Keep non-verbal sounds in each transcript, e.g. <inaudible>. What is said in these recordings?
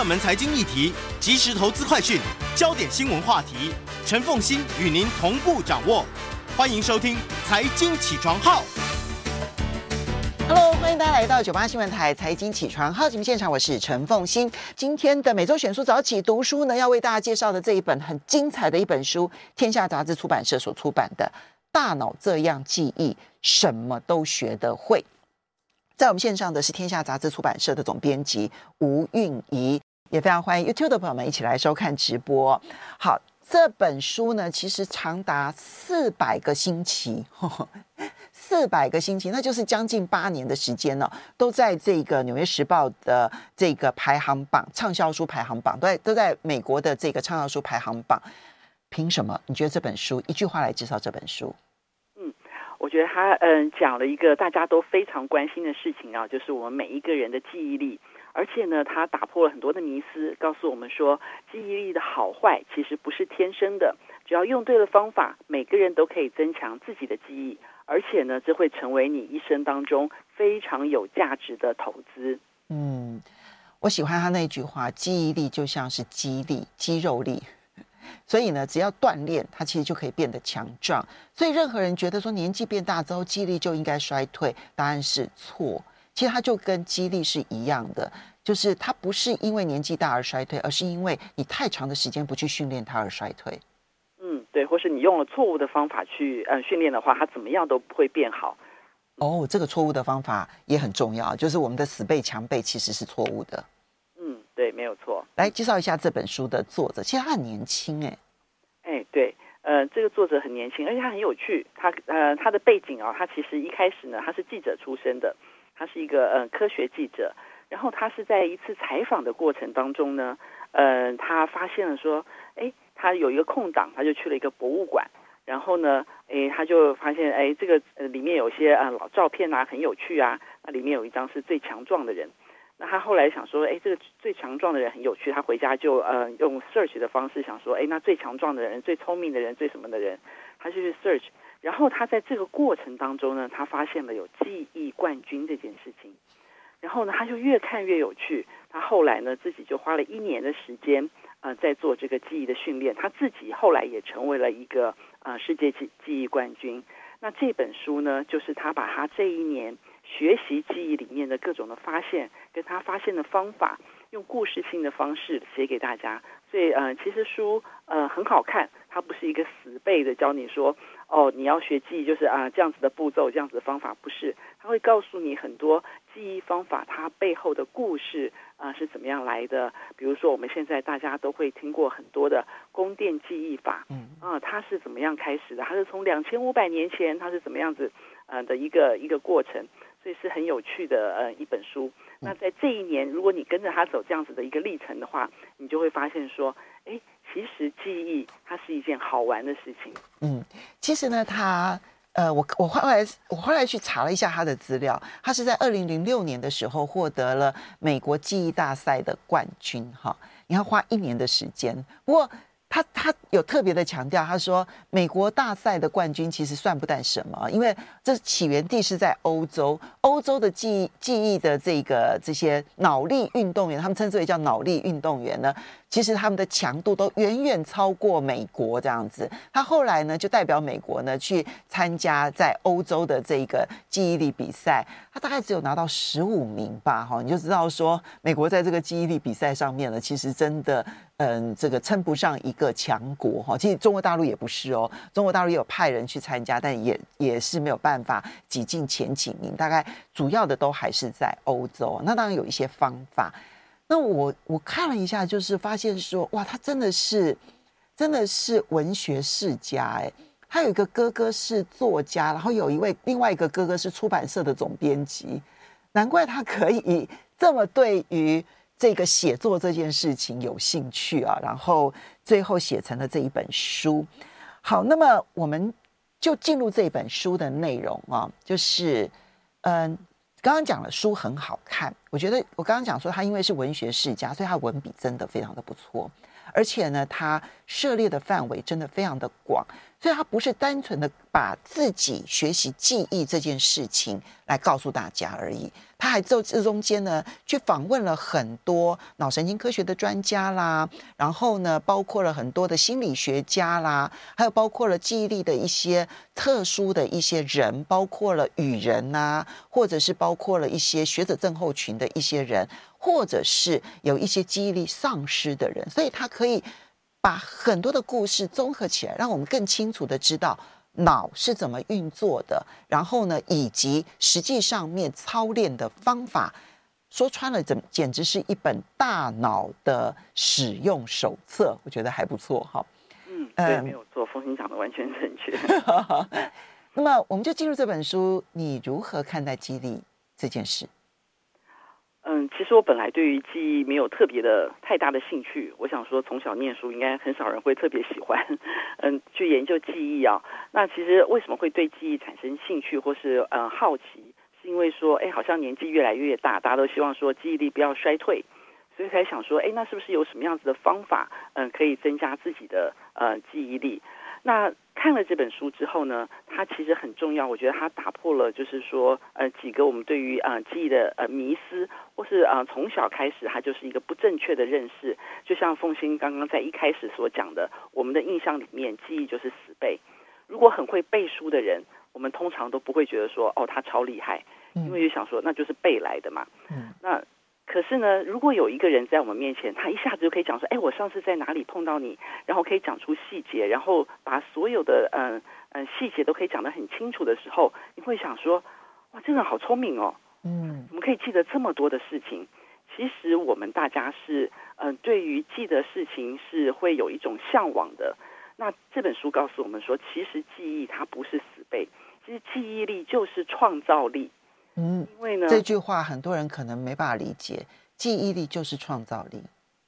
热门财经议题，即时投资快讯，焦点新闻话题，陈凤欣与您同步掌握。欢迎收听《财经起床号》。Hello，欢迎大家来到九八新闻台《财经起床号》节目现场，我是陈凤欣。今天的每周选书早起读书呢，要为大家介绍的这一本很精彩的一本书，天下杂志出版社所出版的《大脑这样记忆，什么都学得会》。在我们线上的是天下杂志出版社的总编辑吴韵仪，也非常欢迎 YouTube 的朋友们一起来收看直播。好。这本书呢，其实长达四百个星期，<laughs> 四百个星期，那就是将近八年的时间呢，都在这个《纽约时报》的这个排行榜畅销书排行榜，都在都在美国的这个畅销书排行榜。凭什么？你觉得这本书一句话来介绍这本书？嗯，我觉得他嗯讲了一个大家都非常关心的事情啊，就是我们每一个人的记忆力。而且呢，他打破了很多的迷思，告诉我们说，记忆力的好坏其实不是天生的，只要用对了方法，每个人都可以增强自己的记忆，而且呢，这会成为你一生当中非常有价值的投资。嗯，我喜欢他那句话，记忆力就像是肌力、肌肉力，<laughs> 所以呢，只要锻炼，它其实就可以变得强壮。所以任何人觉得说年纪变大之后记忆力就应该衰退，答案是错。其实它就跟肌力是一样的，就是它不是因为年纪大而衰退，而是因为你太长的时间不去训练它而衰退。嗯，对，或是你用了错误的方法去呃训练的话，它怎么样都不会变好。哦，这个错误的方法也很重要，就是我们的死背强背其实是错误的。嗯，对，没有错。来介绍一下这本书的作者，其实他很年轻哎。哎，对，呃，这个作者很年轻，而且他很有趣。他呃，他的背景啊、哦，他其实一开始呢，他是记者出身的。他是一个呃科学记者，然后他是在一次采访的过程当中呢，呃，他发现了说，哎，他有一个空档，他就去了一个博物馆，然后呢，哎，他就发现，哎，这个呃里面有些啊老照片啊，很有趣啊，那里面有一张是最强壮的人，那他后来想说，哎，这个最强壮的人很有趣，他回家就呃用 search 的方式想说，哎，那最强壮的人、最聪明的人、最什么的人，他就去 search。然后他在这个过程当中呢，他发现了有记忆冠军这件事情，然后呢，他就越看越有趣。他后来呢，自己就花了一年的时间，呃，在做这个记忆的训练。他自己后来也成为了一个呃世界记记忆冠军。那这本书呢，就是他把他这一年学习记忆里面的各种的发现，跟他发现的方法，用故事性的方式写给大家。所以呃，其实书呃很好看，它不是一个死背的教你说。哦，你要学记忆就是啊，这样子的步骤，这样子的方法不是，他会告诉你很多记忆方法，它背后的故事啊是怎么样来的。比如说，我们现在大家都会听过很多的宫殿记忆法，嗯啊，它是怎么样开始的？它是从两千五百年前，它是怎么样子呃的一个一个过程，所以是很有趣的呃一本书。那在这一年，如果你跟着他走这样子的一个历程的话，你就会发现说，哎。其实记忆它是一件好玩的事情。嗯，其实呢，他呃，我我后来我后来去查了一下他的资料，他是在二零零六年的时候获得了美国记忆大赛的冠军。哈，你要花一年的时间，不过。他他有特别的强调，他说美国大赛的冠军其实算不得什么，因为这起源地是在欧洲，欧洲的记忆记忆的这个这些脑力运动员，他们称之为叫脑力运动员呢，其实他们的强度都远远超过美国这样子。他后来呢就代表美国呢去参加在欧洲的这个记忆力比赛，他大概只有拿到十五名吧，哈，你就知道说美国在这个记忆力比赛上面呢，其实真的。嗯，这个称不上一个强国哈。其实中国大陆也不是哦，中国大陆也有派人去参加，但也也是没有办法挤进前几名。大概主要的都还是在欧洲。那当然有一些方法。那我我看了一下，就是发现说，哇，他真的是真的是文学世家哎。他有一个哥哥是作家，然后有一位另外一个哥哥是出版社的总编辑，难怪他可以这么对于。这个写作这件事情有兴趣啊，然后最后写成了这一本书。好，那么我们就进入这本书的内容啊，就是嗯，刚刚讲了书很好看，我觉得我刚刚讲说他因为是文学世家，所以他文笔真的非常的不错，而且呢，他涉猎的范围真的非常的广。所以，他不是单纯的把自己学习记忆这件事情来告诉大家而已，他还在这中间呢，去访问了很多脑神经科学的专家啦，然后呢，包括了很多的心理学家啦，还有包括了记忆力的一些特殊的一些人，包括了语人呐，或者是包括了一些学者症候群的一些人，或者是有一些记忆力丧失的人，所以他可以。把很多的故事综合起来，让我们更清楚的知道脑是怎么运作的，然后呢，以及实际上面操练的方法，说穿了，怎简直是一本大脑的使用手册，我觉得还不错哈。嗯，对，没有做，风行讲的完全正确。<laughs> 那么，我们就进入这本书，你如何看待记忆力这件事？嗯，其实我本来对于记忆没有特别的太大的兴趣。我想说，从小念书应该很少人会特别喜欢，嗯，去研究记忆啊。那其实为什么会对记忆产生兴趣或是嗯好奇？是因为说，哎，好像年纪越来越大，大家都希望说记忆力不要衰退，所以才想说，哎，那是不是有什么样子的方法，嗯，可以增加自己的呃记忆力？那看了这本书之后呢，它其实很重要。我觉得它打破了，就是说，呃，几个我们对于呃记忆的呃迷思，或是呃从小开始它就是一个不正确的认识。就像凤欣刚刚在一开始所讲的，我们的印象里面，记忆就是死背。如果很会背书的人，我们通常都不会觉得说，哦，他超厉害，因为就想说那就是背来的嘛。嗯，那。可是呢，如果有一个人在我们面前，他一下子就可以讲说：“哎，我上次在哪里碰到你？”然后可以讲出细节，然后把所有的嗯嗯细节都可以讲得很清楚的时候，你会想说：“哇，这个人好聪明哦！嗯，我们可以记得这么多的事情？”其实我们大家是嗯，对于记得事情是会有一种向往的。那这本书告诉我们说，其实记忆它不是死背，其实记忆力就是创造力。嗯，因为呢，这句话很多人可能没办法理解。记忆力就是创造力。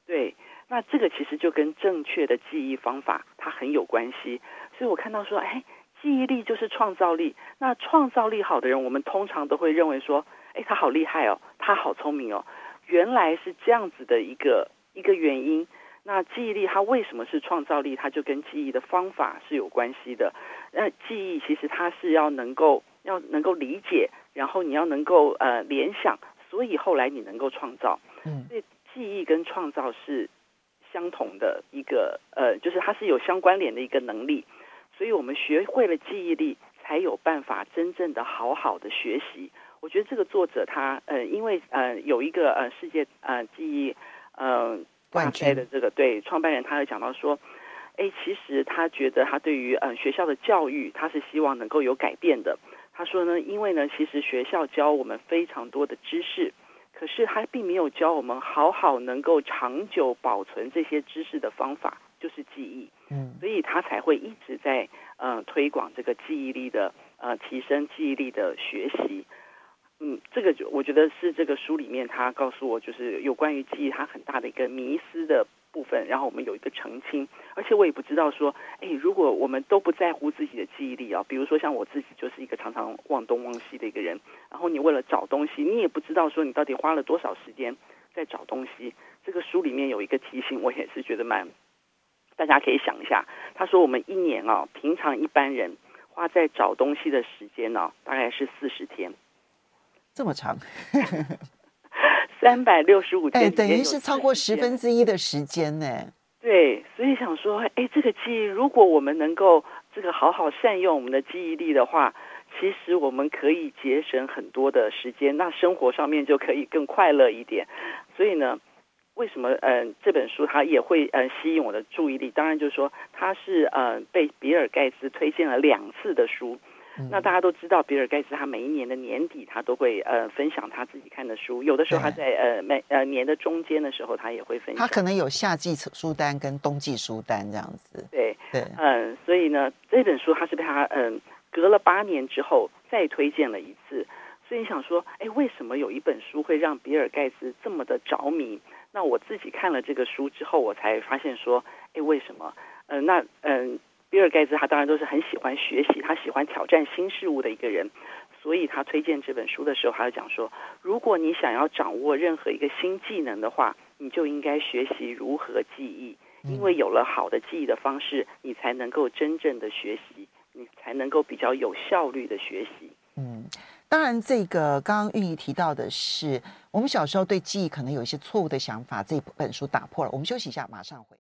对，那这个其实就跟正确的记忆方法它很有关系。所以我看到说，哎，记忆力就是创造力。那创造力好的人，我们通常都会认为说，哎，他好厉害哦，他好聪明哦。原来是这样子的一个一个原因。那记忆力它为什么是创造力？它就跟记忆的方法是有关系的。那记忆其实它是要能够要能够理解。然后你要能够呃联想，所以后来你能够创造。嗯，所以记忆跟创造是相同的一个呃，就是它是有相关联的一个能力。所以我们学会了记忆力，才有办法真正的好好的学习。我觉得这个作者他呃，因为呃有一个呃世界呃记忆呃冠军的这个对创办人，他有讲到说，哎，其实他觉得他对于呃学校的教育，他是希望能够有改变的。他说呢，因为呢，其实学校教我们非常多的知识，可是他并没有教我们好好能够长久保存这些知识的方法，就是记忆。嗯，所以他才会一直在呃推广这个记忆力的呃提升记忆力的学习。嗯，这个就我觉得是这个书里面他告诉我，就是有关于记忆它很大的一个迷思的。部分，然后我们有一个澄清，而且我也不知道说，哎，如果我们都不在乎自己的记忆力啊，比如说像我自己就是一个常常忘东忘西的一个人，然后你为了找东西，你也不知道说你到底花了多少时间在找东西。这个书里面有一个提醒，我也是觉得蛮，大家可以想一下，他说我们一年啊，平常一般人花在找东西的时间呢，啊，大概是四十天，这么长。<laughs> 三百六十五天，哎，等于是超过十分之一的时间呢。对，所以想说，哎，这个记忆，如果我们能够这个好好善用我们的记忆力的话，其实我们可以节省很多的时间，那生活上面就可以更快乐一点。所以呢，为什么嗯、呃、这本书它也会嗯、呃、吸引我的注意力？当然就是说它是嗯、呃、被比尔盖茨推荐了两次的书。那大家都知道，比尔盖茨他每一年的年底，他都会呃分享他自己看的书。有的时候他在呃每呃年的中间的时候，他也会分享。他可能有夏季书单跟冬季书单这样子。对对，嗯，所以呢，这本书他是被他嗯隔了八年之后再推荐了一次。所以你想说，哎，为什么有一本书会让比尔盖茨这么的着迷？那我自己看了这个书之后，我才发现说，哎，为什么？嗯、呃，那嗯、呃，比尔盖茨他当然都是很喜欢学习，他喜欢挑战新事物的一个人，所以他推荐这本书的时候，他就讲说，如果你想要掌握任何一个新技能的话，你就应该学习如何记忆，因为有了好的记忆的方式，你才能够真正的学习，你才能够比较有效率的学习。嗯。当然，这个刚刚玉怡提到的是，我们小时候对记忆可能有一些错误的想法。这本书打破了。我们休息一下，马上回。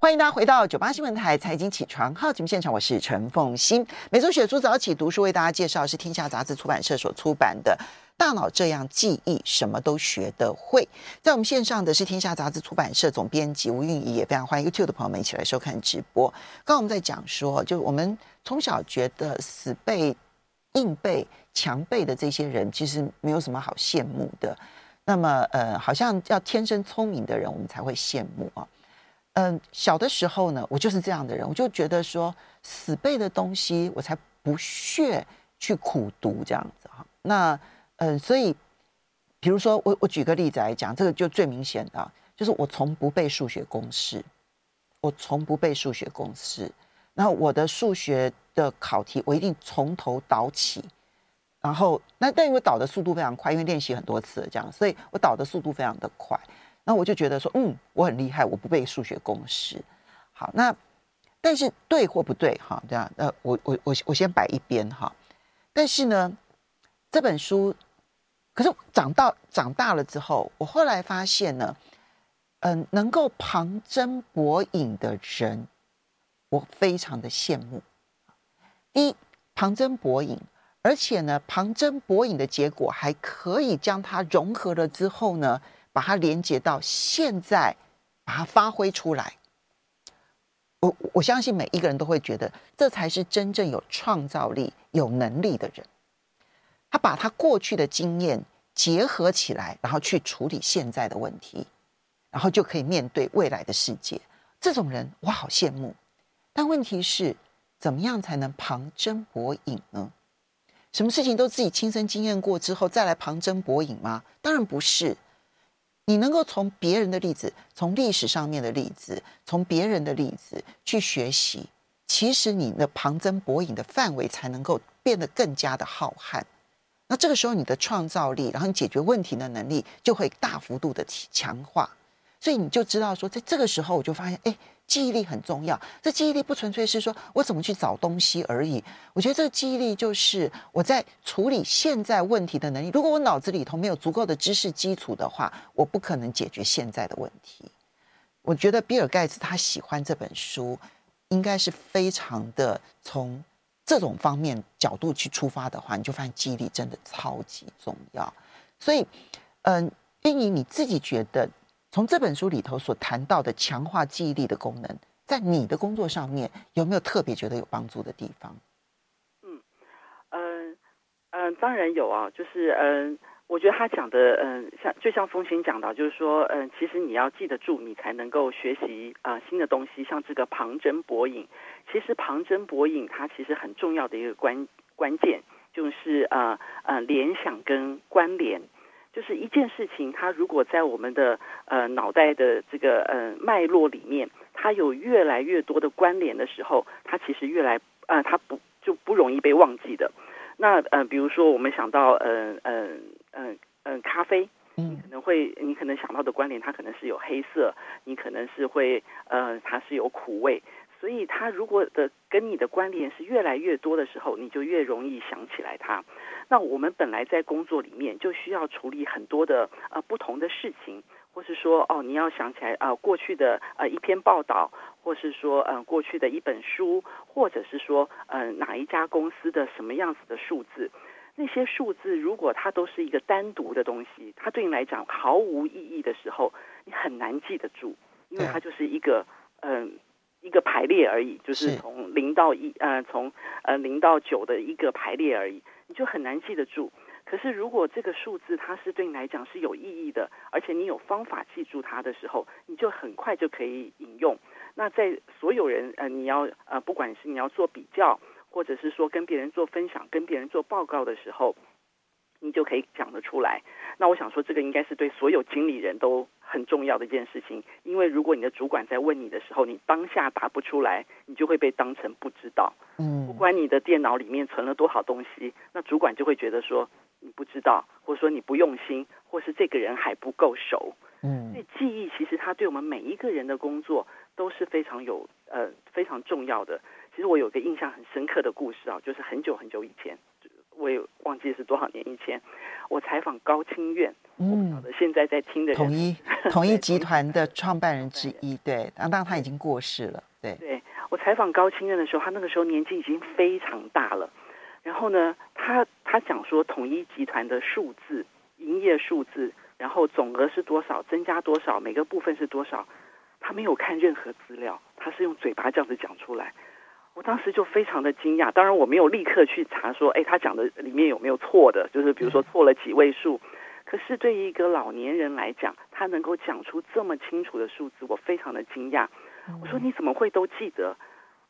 欢迎大家回到九八新闻台财经起床号节目现场，我是陈凤欣。每周选书早起读书，为大家介绍是天下杂志出版社所出版的《大脑这样记忆，什么都学得会》。在我们线上的是天下杂志出版社总编辑吴韵仪，也非常欢迎 YouTube 的朋友们一起来收看直播。刚刚我们在讲说，就我们从小觉得死背。硬背、强背的这些人，其实没有什么好羡慕的。那么，呃，好像要天生聪明的人，我们才会羡慕啊。嗯、小的时候呢，我就是这样的人，我就觉得说，死背的东西，我才不屑去苦读这样子哈。那，嗯、所以，比如说，我我举个例子来讲，这个就最明显的，就是我从不背数学公式，我从不背数学公式。然后我的数学的考题，我一定从头导起，然后那但因为导的速度非常快，因为练习很多次这样，所以我导的速度非常的快。那我就觉得说，嗯，我很厉害，我不背数学公式。好，那但是对或不对哈，这样，呃，我我我我先摆一边哈。但是呢，这本书，可是长到长大了之后，我后来发现呢，嗯、能够旁征博引的人。我非常的羡慕。第一，旁征博引，而且呢，旁征博引的结果还可以将它融合了之后呢，把它连接到现在，把它发挥出来。我我相信每一个人都会觉得，这才是真正有创造力、有能力的人。他把他过去的经验结合起来，然后去处理现在的问题，然后就可以面对未来的世界。这种人，我好羡慕。但问题是，怎么样才能旁征博引呢？什么事情都自己亲身经验过之后再来旁征博引吗？当然不是。你能够从别人的例子、从历史上面的例子、从别人的例子去学习，其实你的旁征博引的范围才能够变得更加的浩瀚。那这个时候，你的创造力，然后你解决问题的能力就会大幅度的强化。所以你就知道说，在这个时候，我就发现，哎。记忆力很重要。这记忆力不纯粹是说我怎么去找东西而已。我觉得这个记忆力就是我在处理现在问题的能力。如果我脑子里头没有足够的知识基础的话，我不可能解决现在的问题。我觉得比尔盖茨他喜欢这本书，应该是非常的从这种方面角度去出发的话，你就发现记忆力真的超级重要。所以，嗯，韵仪你自己觉得？从这本书里头所谈到的强化记忆力的功能，在你的工作上面有没有特别觉得有帮助的地方？嗯嗯嗯，当然有啊，就是嗯，我觉得他讲的嗯，像就像凤馨讲到，就是说嗯，其实你要记得住，你才能够学习啊、新的东西。像这个旁征博引，其实旁征博引它其实很重要的一个关关键，就是呃，呃联想跟关联。就是一件事情，它如果在我们的呃脑袋的这个呃脉络里面，它有越来越多的关联的时候，它其实越来呃它不就不容易被忘记的。那呃比如说我们想到嗯嗯嗯嗯咖啡，你可能会你可能想到的关联，它可能是有黑色，你可能是会呃它是有苦味。所以，它如果的跟你的关联是越来越多的时候，你就越容易想起来它。那我们本来在工作里面就需要处理很多的呃不同的事情，或是说哦，你要想起来啊、呃、过去的呃一篇报道，或是说嗯、呃、过去的一本书，或者是说嗯、呃、哪一家公司的什么样子的数字，那些数字如果它都是一个单独的东西，它对你来讲毫无意义的时候，你很难记得住，因为它就是一个嗯。呃一个排列而已，就是从零到一，呃，从呃零到九的一个排列而已，你就很难记得住。可是如果这个数字它是对你来讲是有意义的，而且你有方法记住它的时候，你就很快就可以引用。那在所有人呃你要呃不管是你要做比较，或者是说跟别人做分享、跟别人做报告的时候，你就可以讲得出来。那我想说，这个应该是对所有经理人都很重要的一件事情，因为如果你的主管在问你的时候，你当下答不出来，你就会被当成不知道。嗯，不管你的电脑里面存了多少东西，那主管就会觉得说你不知道，或者说你不用心，或是这个人还不够熟。嗯，所以记忆其实它对我们每一个人的工作都是非常有呃非常重要的。其实我有个印象很深刻的故事啊，就是很久很久以前，我也忘记是多少年以前，我采访高清苑，嗯，现在在听的人。统一统一集团的创办人之一，对，当当他已经过世了，对，对我采访高清任的时候，他那个时候年纪已经非常大了，然后呢，他他讲说统一集团的数字，营业数字，然后总额是多少，增加多少，每个部分是多少，他没有看任何资料，他是用嘴巴这样子讲出来。我当时就非常的惊讶，当然我没有立刻去查说，哎，他讲的里面有没有错的，就是比如说错了几位数。可是对于一个老年人来讲，他能够讲出这么清楚的数字，我非常的惊讶。我说你怎么会都记得？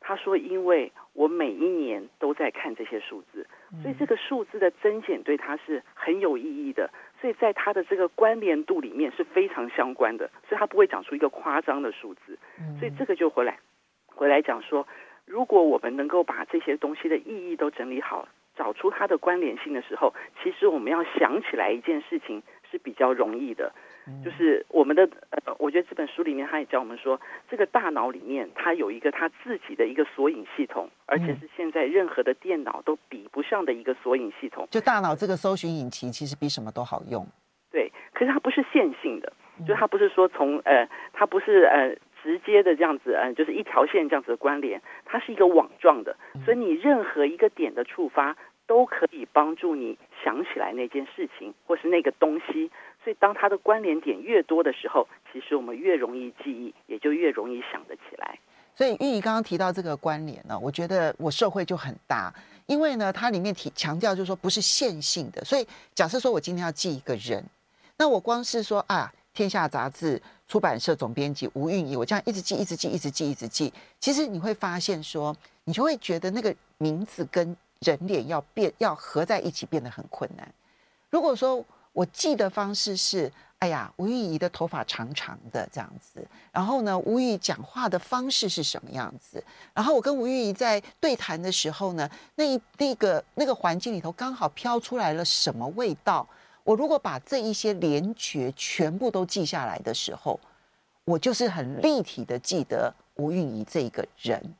他说因为我每一年都在看这些数字，所以这个数字的增减对他是很有意义的，所以在他的这个关联度里面是非常相关的，所以他不会讲出一个夸张的数字。所以这个就回来回来讲说。如果我们能够把这些东西的意义都整理好，找出它的关联性的时候，其实我们要想起来一件事情是比较容易的，就是我们的呃，我觉得这本书里面他也教我们说，这个大脑里面它有一个它自己的一个索引系统，而且是现在任何的电脑都比不上的一个索引系统。就大脑这个搜寻引擎其实比什么都好用。对，可是它不是线性的，就它不是说从呃，它不是呃。直接的这样子，嗯，就是一条线这样子的关联，它是一个网状的，所以你任何一个点的触发都可以帮助你想起来那件事情或是那个东西。所以当它的关联点越多的时候，其实我们越容易记忆，也就越容易想得起来。所以玉怡刚刚提到这个关联呢，我觉得我受惠就很大，因为呢，它里面提强调就是说不是线性的。所以假设说我今天要记一个人，那我光是说啊。天下杂志出版社总编辑吴韵仪，我这样一直记，一直记，一直记，一直记。其实你会发现说，你就会觉得那个名字跟人脸要变，要合在一起变得很困难。如果说我记的方式是，哎呀，吴玉仪的头发长长的这样子，然后呢，吴玉仪讲话的方式是什么样子，然后我跟吴玉仪在对谈的时候呢，那一那个那个环境里头刚好飘出来了什么味道。我如果把这一些连觉全部都记下来的时候，我就是很立体的记得吴韵仪这一个人，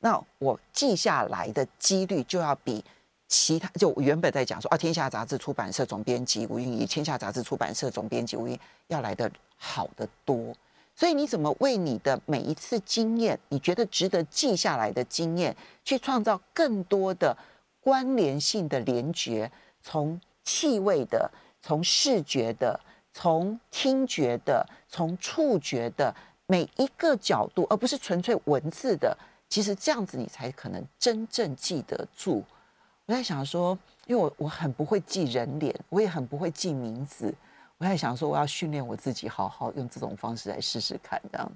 那我记下来的几率就要比其他就原本在讲说啊，天下杂志出版社总编辑吴韵仪，天下杂志出版社总编辑吴韵要来的好得多。所以你怎么为你的每一次经验，你觉得值得记下来的经验，去创造更多的关联性的连觉，从气味的。从视觉的，从听觉的，从触觉的每一个角度，而不是纯粹文字的，其实这样子你才可能真正记得住。我在想说，因为我我很不会记人脸，我也很不会记名字。我在想说，我要训练我自己，好好用这种方式来试试看，这样。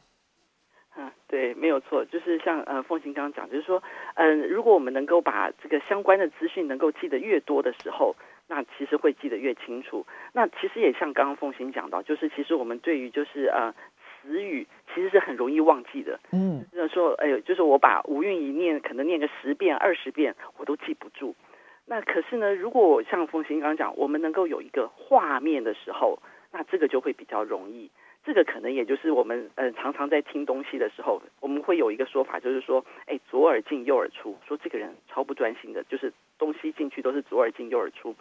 嗯，对，没有错，就是像呃凤琴刚刚讲，就是说，嗯、如果我们能够把这个相关的资讯能够记得越多的时候。那其实会记得越清楚。那其实也像刚刚凤琴讲到，就是其实我们对于就是呃词语其实是很容易忘记的。嗯，就是说哎呦，就是我把吴韵一念可能念个十遍二十遍，我都记不住。那可是呢，如果像凤行刚刚讲，我们能够有一个画面的时候，那这个就会比较容易。这个可能也就是我们呃常常在听东西的时候，我们会有一个说法，就是说，哎，左耳进右耳出，说这个人超不专心的，就是东西进去都是左耳进右耳出。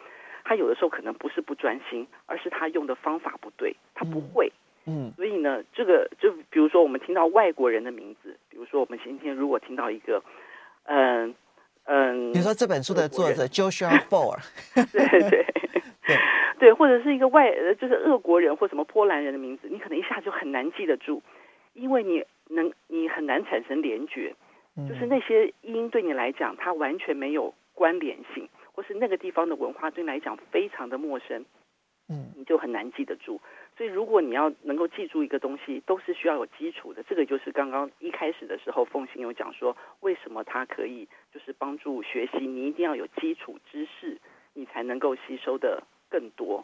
他有的时候可能不是不专心，而是他用的方法不对，他不会。嗯，所以呢，这个就比如说我们听到外国人的名字，比如说我们今天如果听到一个，嗯嗯，比如说这本书的作者 Joshua Foer，对 <laughs> 对。<laughs> 对。对，或者是一个外，就是俄国人或什么波兰人的名字，你可能一下就很难记得住，因为你能，你很难产生联觉，就是那些音对你来讲，它完全没有关联性，或是那个地方的文化对你来讲非常的陌生，嗯，就很难记得住。所以如果你要能够记住一个东西，都是需要有基础的。这个就是刚刚一开始的时候，凤馨有讲说，为什么它可以就是帮助学习，你一定要有基础知识，你才能够吸收的。更多，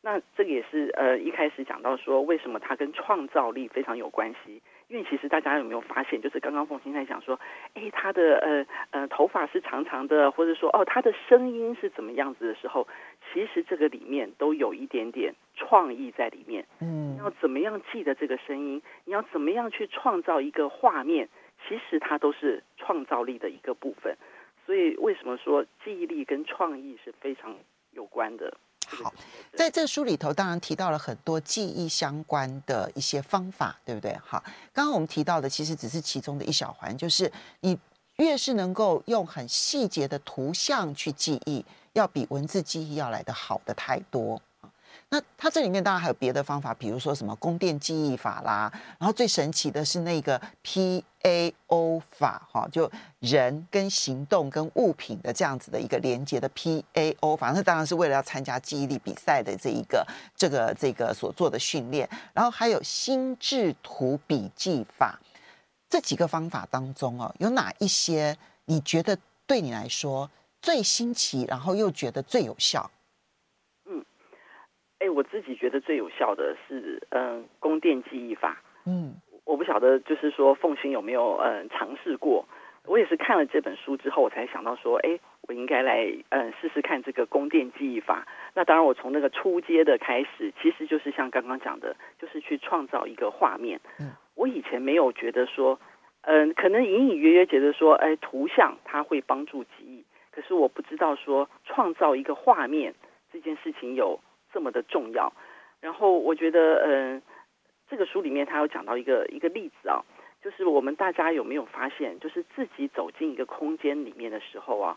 那这个也是呃一开始讲到说，为什么它跟创造力非常有关系？因为其实大家有没有发现，就是刚刚凤馨在讲说，哎，他的呃呃头发是长长的，或者说哦他的声音是怎么样子的时候，其实这个里面都有一点点创意在里面。嗯，要怎么样记得这个声音？你要怎么样去创造一个画面？其实它都是创造力的一个部分。所以为什么说记忆力跟创意是非常有关的？好，在这书里头，当然提到了很多记忆相关的一些方法，对不对？好，刚刚我们提到的其实只是其中的一小环，就是你越是能够用很细节的图像去记忆，要比文字记忆要来得好的太多。那它这里面当然还有别的方法，比如说什么宫殿记忆法啦，然后最神奇的是那个 PAO 法，哈，就人跟行动跟物品的这样子的一个连接的 PAO 法，那当然是为了要参加记忆力比赛的这一个这个这个所做的训练，然后还有心智图笔记法，这几个方法当中哦，有哪一些你觉得对你来说最新奇，然后又觉得最有效？嗯哎，我自己觉得最有效的是，嗯，宫殿记忆法。嗯，我不晓得，就是说凤馨有没有嗯尝试过？我也是看了这本书之后，我才想到说，哎，我应该来嗯试试看这个宫殿记忆法。那当然，我从那个初阶的开始，其实就是像刚刚讲的，就是去创造一个画面。嗯，我以前没有觉得说，嗯，可能隐隐约约觉得说，哎，图像它会帮助记忆，可是我不知道说创造一个画面这件事情有。这么的重要，然后我觉得，嗯、呃，这个书里面他有讲到一个一个例子啊，就是我们大家有没有发现，就是自己走进一个空间里面的时候啊，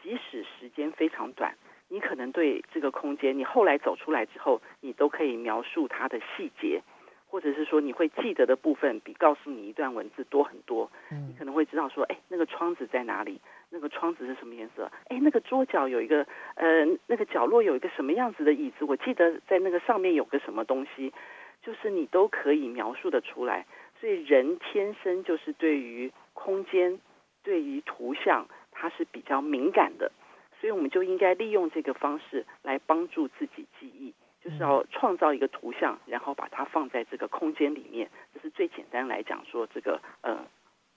即使时间非常短，你可能对这个空间，你后来走出来之后，你都可以描述它的细节。或者是说你会记得的部分比告诉你一段文字多很多，你可能会知道说，哎，那个窗子在哪里？那个窗子是什么颜色？哎，那个桌角有一个，呃，那个角落有一个什么样子的椅子？我记得在那个上面有个什么东西，就是你都可以描述的出来。所以人天生就是对于空间、对于图像，它是比较敏感的，所以我们就应该利用这个方式来帮助自己记忆。就是要创造一个图像，然后把它放在这个空间里面，这是最简单来讲说这个呃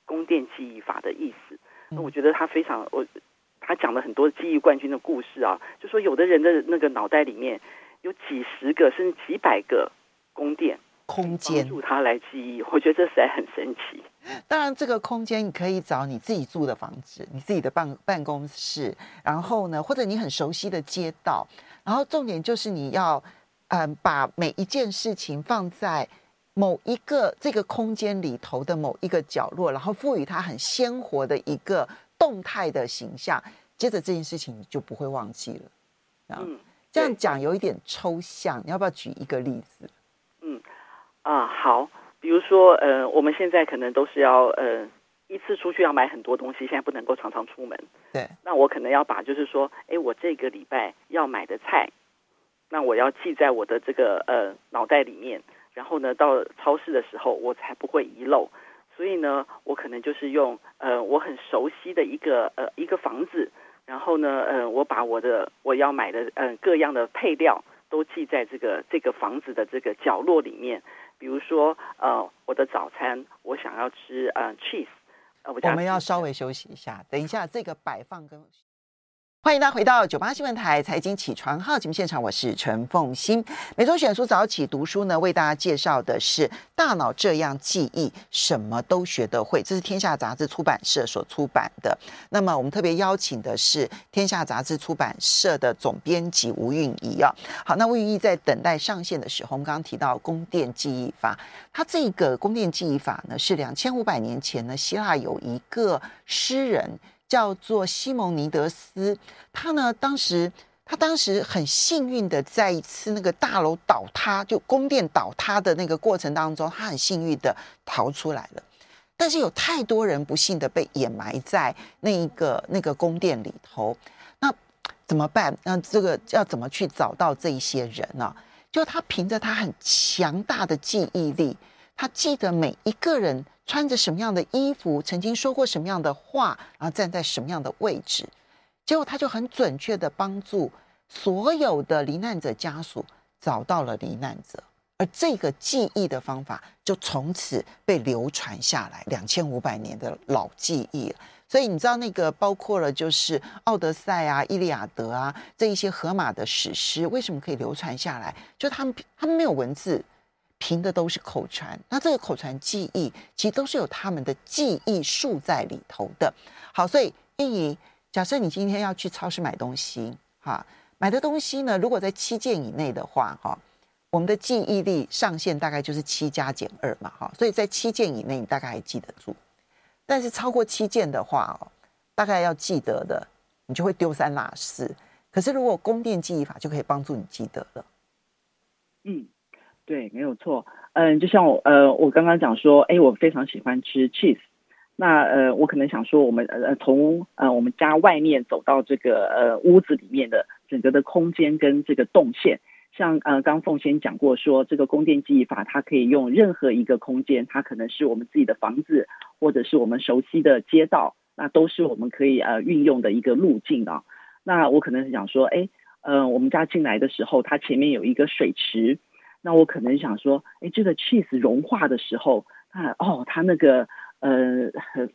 宫殿记忆法的意思。那我觉得他非常我他讲了很多记忆冠军的故事啊，就说有的人的那个脑袋里面有几十个甚至几百个宫殿空间，帮助他来记忆。我觉得这实在很神奇。<laughs> 当然，这个空间你可以找你自己住的房子，你自己的办办公室，然后呢，或者你很熟悉的街道。然后重点就是你要，嗯，把每一件事情放在某一个这个空间里头的某一个角落，然后赋予它很鲜活的一个动态的形象。接着这件事情你就不会忘记了。嗯，这样讲有一点抽象，你要不要举一个例子？嗯，啊，好，比如说，呃，我们现在可能都是要，呃。一次出去要买很多东西，现在不能够常常出门。对，那我可能要把，就是说，哎，我这个礼拜要买的菜，那我要记在我的这个呃脑袋里面，然后呢，到超市的时候我才不会遗漏。所以呢，我可能就是用呃我很熟悉的一个呃一个房子，然后呢，呃，我把我的我要买的呃各样的配料都记在这个这个房子的这个角落里面。比如说，呃，我的早餐我想要吃呃 cheese。我们要稍微休息一下，等一下这个摆放跟。欢迎大家回到九八新闻台财经起床号节目现场，我是陈凤欣。每周选书早起读书呢，为大家介绍的是《大脑这样记忆，什么都学得会》，这是天下杂志出版社所出版的。那么我们特别邀请的是天下杂志出版社的总编辑吴韵仪啊。好，那吴韵仪在等待上线的时候，我们刚刚提到宫殿记忆法，它这个宫殿记忆法呢，是两千五百年前呢，希腊有一个诗人。叫做西蒙尼德斯，他呢，当时他当时很幸运的在一次那个大楼倒塌，就宫殿倒塌的那个过程当中，他很幸运的逃出来了。但是有太多人不幸的被掩埋在那一个那个宫殿里头，那怎么办？那这个要怎么去找到这一些人呢？就他凭着他很强大的记忆力，他记得每一个人。穿着什么样的衣服，曾经说过什么样的话，然后站在什么样的位置，结果他就很准确地帮助所有的罹难者家属找到了罹难者，而这个记忆的方法就从此被流传下来，两千五百年的老记忆。所以你知道那个包括了就是《奥德赛》啊、《伊利亚德》啊这一些荷马的史诗，为什么可以流传下来？就他们他们没有文字，凭的都是口传。那这个口传记忆其实都是有他们的记忆术在里头的。好，所以韵仪，假设你今天要去超市买东西，哈，买的东西呢，如果在七件以内的话，哈，我们的记忆力上限大概就是七加减二嘛，哈，所以在七件以内，你大概还记得住。但是超过七件的话哦，大概要记得的，你就会丢三落四。可是如果宫殿记忆法就可以帮助你记得了。嗯，对，没有错。嗯，就像我呃，我刚刚讲说，哎，我非常喜欢吃 cheese。那呃，我可能想说，我们呃从呃我们家外面走到这个呃屋子里面的整个的空间跟这个动线。像呃，刚凤仙讲过说，这个宫殿记忆法，它可以用任何一个空间，它可能是我们自己的房子，或者是我们熟悉的街道，那都是我们可以呃运用的一个路径啊。那我可能是想说，哎，呃，我们家进来的时候，它前面有一个水池，那我可能想说，哎，这个 cheese 融化的时候，啊，哦，它那个呃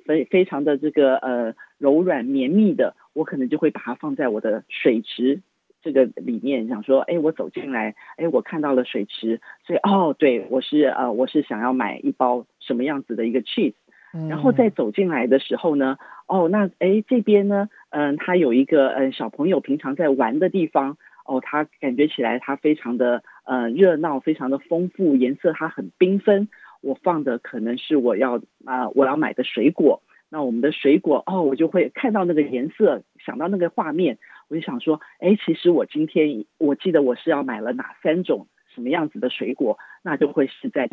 非非常的这个呃柔软绵密的，我可能就会把它放在我的水池。这个里面想说，哎，我走进来，哎，我看到了水池，所以哦，对，我是呃，我是想要买一包什么样子的一个 cheese，嗯，然后再走进来的时候呢，哦，那哎这边呢，嗯，它有一个嗯小朋友平常在玩的地方，哦，他感觉起来他非常的呃热闹，非常的丰富，颜色它很缤纷，我放的可能是我要啊，呃，我要买的水果，那我们的水果哦，我就会看到那个颜色，想到那个画面。我就想说，哎，其实我今天我记得我是要买了哪三种什么样子的水果，那就会是在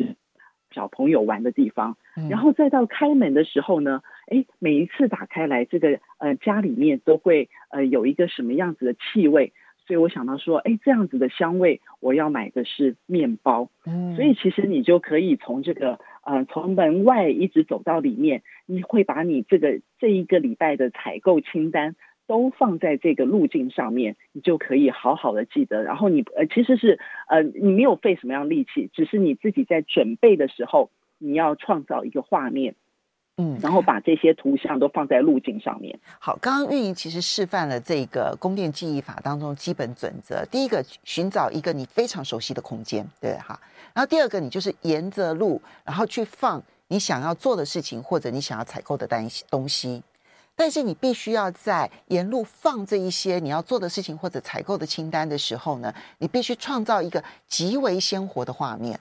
小朋友玩的地方。然后再到开门的时候呢，哎，每一次打开来，这个呃家里面都会呃有一个什么样子的气味，所以我想到说，哎，这样子的香味，我要买的是面包。嗯，所以其实你就可以从这个呃从门外一直走到里面，你会把你这个这一个礼拜的采购清单。都放在这个路径上面，你就可以好好的记得。然后你呃，其实是呃，你没有费什么样力气，只是你自己在准备的时候，你要创造一个画面，嗯，然后把这些图像都放在路径上面。好，刚刚运营其实示范了这个宫殿记忆法当中基本准则。第一个，寻找一个你非常熟悉的空间，对哈。然后第二个，你就是沿着路，然后去放你想要做的事情或者你想要采购的单东西。但是你必须要在沿路放这一些你要做的事情或者采购的清单的时候呢，你必须创造一个极为鲜活的画面，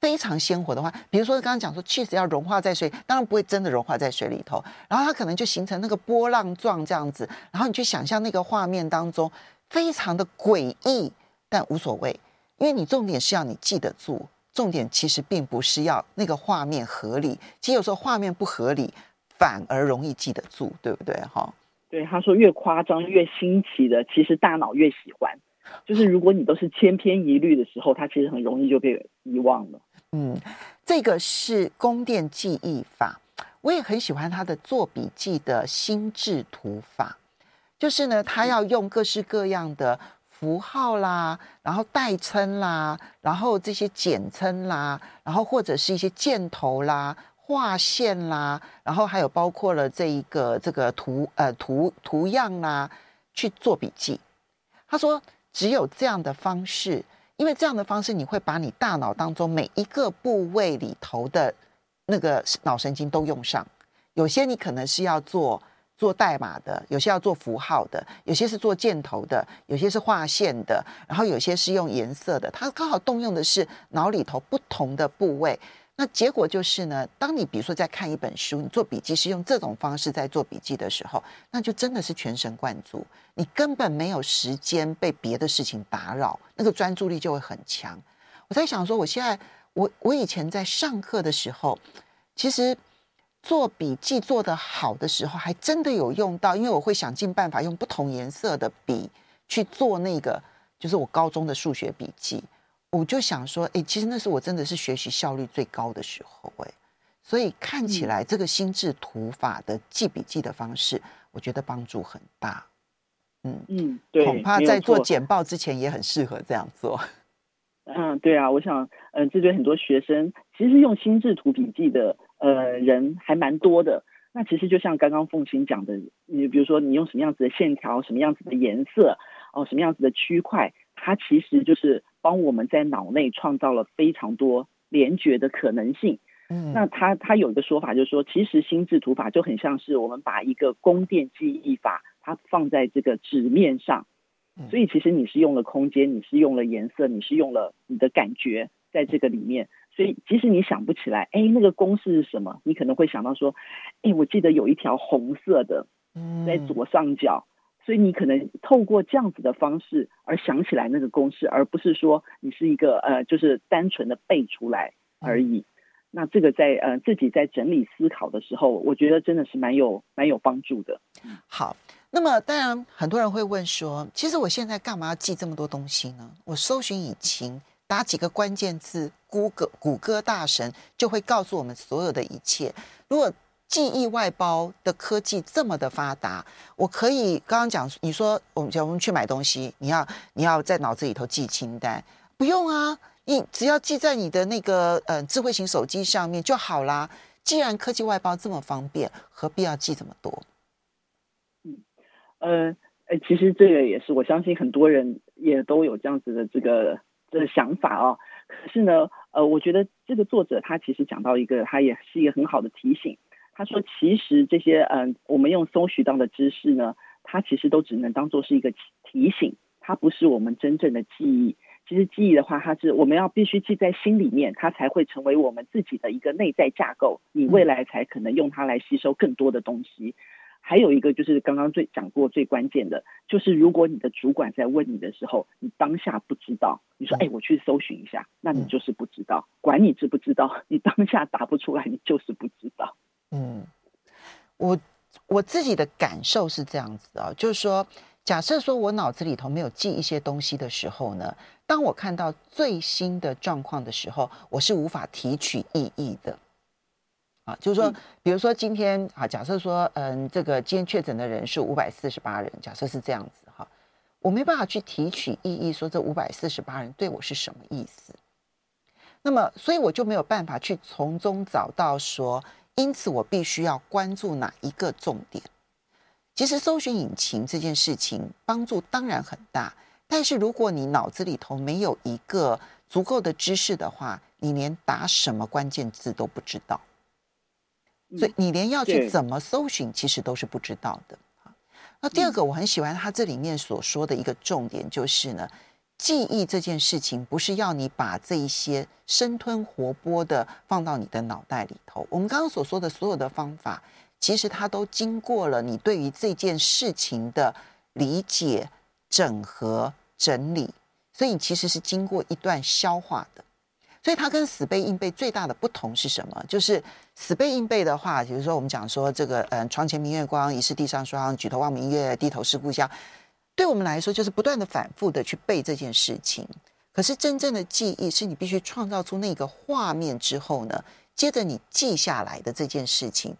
非常鲜活的话，比如说刚刚讲说 cheese 要融化在水，当然不会真的融化在水里头，然后它可能就形成那个波浪状这样子，然后你去想象那个画面当中非常的诡异，但无所谓，因为你重点是要你记得住，重点其实并不是要那个画面合理，其实有时候画面不合理。反而容易记得住，对不对？哈，对，他说越夸张越新奇的，其实大脑越喜欢。就是如果你都是千篇一律的时候，它其实很容易就被遗忘了。嗯，这个是宫殿记忆法，我也很喜欢他的做笔记的心智图法。就是呢，他要用各式各样的符号啦，然后代称啦，然后这些简称啦，然后或者是一些箭头啦。画线啦，然后还有包括了这一个这个图呃图图样啦，去做笔记。他说，只有这样的方式，因为这样的方式，你会把你大脑当中每一个部位里头的那个脑神经都用上。有些你可能是要做做代码的，有些要做符号的，有些是做箭头的，有些是画线的，然后有些是用颜色的。它刚好动用的是脑里头不同的部位。那结果就是呢，当你比如说在看一本书，你做笔记是用这种方式在做笔记的时候，那就真的是全神贯注，你根本没有时间被别的事情打扰，那个专注力就会很强。我在想说，我现在我我以前在上课的时候，其实做笔记做得好的时候，还真的有用到，因为我会想尽办法用不同颜色的笔去做那个，就是我高中的数学笔记。我就想说，哎、欸，其实那是我真的是学习效率最高的时候，哎，所以看起来这个心智图法的记笔记的方式，我觉得帮助很大。嗯嗯，对，恐怕在做简报之前也很适合这样做。<laughs> 嗯，对啊，我想，嗯、呃，这对很多学生，其实用心智图笔记的呃人还蛮多的。那其实就像刚刚凤琴讲的，你比如说你用什么样子的线条，什么样子的颜色，哦，什么样子的区块，它其实就是帮我们在脑内创造了非常多联觉的可能性。嗯，那他他有一个说法，就是说，其实心智图法就很像是我们把一个宫殿记忆法，它放在这个纸面上。所以其实你是用了空间，你是用了颜色，你是用了你的感觉在这个里面。所以即使你想不起来，哎，那个公式是什么？你可能会想到说，哎，我记得有一条红色的，在左上角。所以你可能透过这样子的方式而想起来那个公式，而不是说你是一个呃，就是单纯的背出来而已。那这个在呃自己在整理思考的时候，我觉得真的是蛮有蛮有帮助的。好。那么，当然很多人会问说，其实我现在干嘛要记这么多东西呢？我搜寻引擎打几个关键字，谷歌谷歌大神就会告诉我们所有的一切。如果记忆外包的科技这么的发达，我可以刚刚讲，你说我们我们去买东西，你要你要在脑子里头记清单，不用啊，你只要记在你的那个呃智慧型手机上面就好啦。既然科技外包这么方便，何必要记这么多？呃，呃，其实这个也是，我相信很多人也都有这样子的这个这个想法哦。可是呢，呃，我觉得这个作者他其实讲到一个，他也是一个很好的提醒。他说，其实这些嗯、呃，我们用搜寻到的知识呢，它其实都只能当做是一个提醒，它不是我们真正的记忆。其实记忆的话，它是我们要必须记在心里面，它才会成为我们自己的一个内在架构，你未来才可能用它来吸收更多的东西。还有一个就是刚刚最讲过最关键的，就是如果你的主管在问你的时候，你当下不知道，你说哎，我去搜寻一下，那你就是不知道，管你知不知道，你当下答不出来，你就是不知道。嗯，我我自己的感受是这样子啊，就是说，假设说我脑子里头没有记一些东西的时候呢，当我看到最新的状况的时候，我是无法提取意义的。啊，就是说，比如说今天啊，假设说，嗯，这个今天确诊的人数五百四十八人，假设是这样子哈，我没办法去提取意义，说这五百四十八人对我是什么意思。那么，所以我就没有办法去从中找到说，因此我必须要关注哪一个重点。其实，搜寻引擎这件事情帮助当然很大，但是如果你脑子里头没有一个足够的知识的话，你连打什么关键字都不知道。所以你连要去怎么搜寻，其实都是不知道的。那第二个，我很喜欢他这里面所说的一个重点，就是呢，记忆这件事情不是要你把这一些生吞活剥的放到你的脑袋里头。我们刚刚所说的所有的方法，其实它都经过了你对于这件事情的理解、整合、整理，所以你其实是经过一段消化的。所以它跟死背硬背最大的不同是什么？就是死背硬背的话，比如说我们讲说这个，嗯，床前明月光，疑是地上霜，举头望明月，低头思故乡。对我们来说，就是不断的反复的去背这件事情。可是真正的记忆，是你必须创造出那个画面之后呢，接着你记下来的这件事情。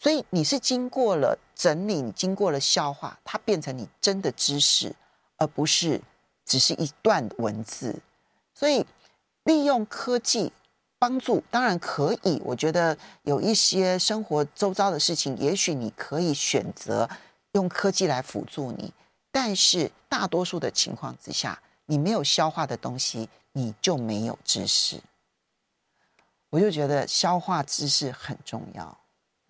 所以你是经过了整理，你经过了消化，它变成你真的知识，而不是只是一段文字。所以。利用科技帮助当然可以，我觉得有一些生活周遭的事情，也许你可以选择用科技来辅助你。但是大多数的情况之下，你没有消化的东西，你就没有知识。我就觉得消化知识很重要。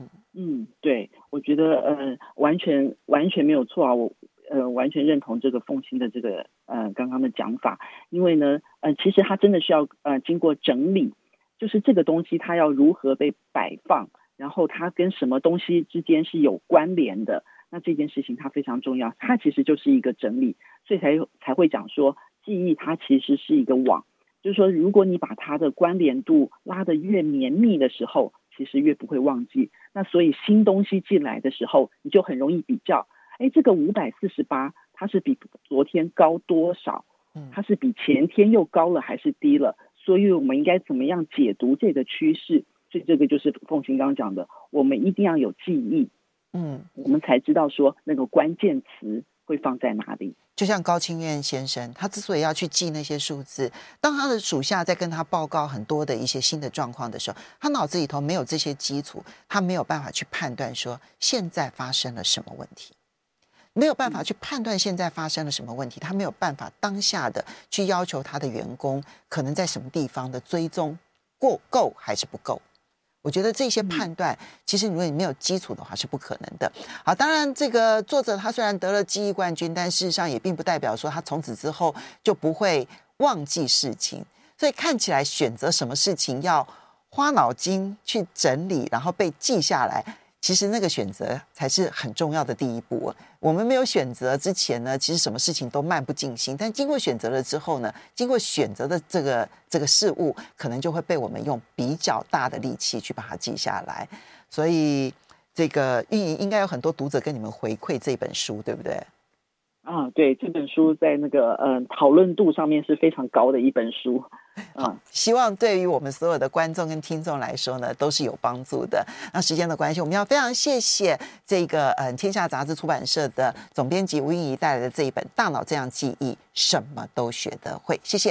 嗯嗯，对，我觉得呃，完全完全没有错啊，我。呃，完全认同这个凤馨的这个呃刚刚的讲法，因为呢，呃，其实它真的需要呃经过整理，就是这个东西它要如何被摆放，然后它跟什么东西之间是有关联的，那这件事情它非常重要，它其实就是一个整理，所以才才会讲说记忆它其实是一个网，就是说如果你把它的关联度拉得越绵密的时候，其实越不会忘记，那所以新东西进来的时候，你就很容易比较。哎，这个五百四十八，它是比昨天高多少？它是比前天又高了还是低了？所以我们应该怎么样解读这个趋势？所以这个就是凤琴刚刚讲的，我们一定要有记忆，嗯，我们才知道说那个关键词会放在哪里。就像高清院先生，他之所以要去记那些数字，当他的属下在跟他报告很多的一些新的状况的时候，他脑子里头没有这些基础，他没有办法去判断说现在发生了什么问题，没有办法去判断现在发生了什么问题，他没有办法当下的去要求他的员工可能在什么地方的追踪过够还是不够。我觉得这些判断，其实如果你没有基础的话，是不可能的。好，当然这个作者他虽然得了记忆冠军，但事实上也并不代表说他从此之后就不会忘记事情。所以看起来选择什么事情要花脑筋去整理，然后被记下来。其实那个选择才是很重要的第一步。我们没有选择之前呢，其实什么事情都漫不经心。但经过选择了之后呢，经过选择的这个这个事物，可能就会被我们用比较大的力气去把它记下来。所以，这个运营应该有很多读者跟你们回馈这本书，对不对？啊，对，这本书在那个嗯讨论度上面是非常高的一本书，<laughs> 啊，希望对于我们所有的观众跟听众来说呢，都是有帮助的。那时间的关系，我们要非常谢谢这个嗯天下杂志出版社的总编辑吴韵仪带来的这一本《大脑这样记忆，什么都学得会》，谢谢。